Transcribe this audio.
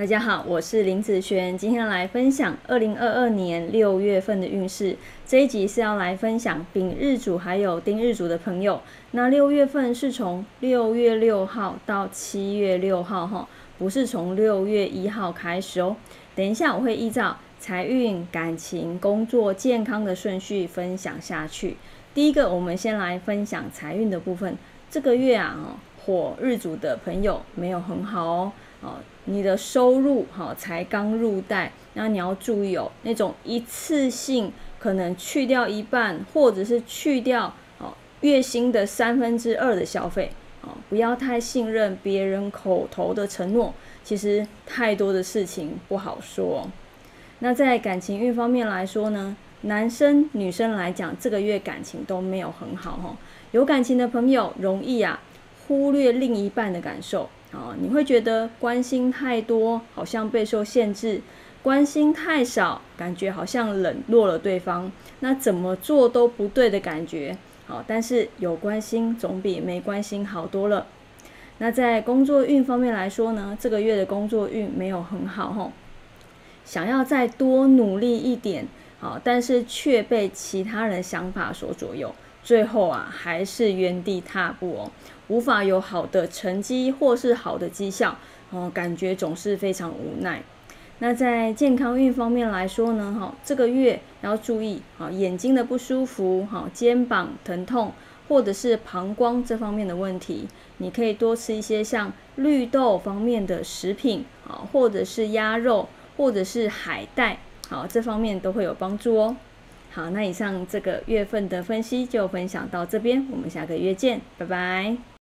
大家好，我是林子璇，今天来分享二零二二年六月份的运势。这一集是要来分享丙日主还有丁日主的朋友。那六月份是从六月六号到七月六号，哈，不是从六月一号开始哦。等一下我会依照财运、感情、工作、健康的顺序分享下去。第一个，我们先来分享财运的部分。这个月啊，火日主的朋友没有很好哦。哦，你的收入哈才刚入袋，那你要注意哦，那种一次性可能去掉一半，或者是去掉哦月薪的三分之二的消费，哦，不要太信任别人口头的承诺，其实太多的事情不好说。那在感情运方面来说呢，男生女生来讲，这个月感情都没有很好哈，有感情的朋友容易啊忽略另一半的感受。哦，你会觉得关心太多，好像备受限制；关心太少，感觉好像冷落了对方。那怎么做都不对的感觉。好，但是有关心总比没关心好多了。那在工作运方面来说呢，这个月的工作运没有很好吼，想要再多努力一点，好，但是却被其他人想法所左右。最后啊，还是原地踏步哦，无法有好的成绩或是好的绩效哦，感觉总是非常无奈。那在健康运方面来说呢，哈，这个月要注意啊，眼睛的不舒服，哈，肩膀疼痛或者是膀胱这方面的问题，你可以多吃一些像绿豆方面的食品啊，或者是鸭肉，或者是海带，好，这方面都会有帮助哦。好，那以上这个月份的分析就分享到这边，我们下个月见，拜拜。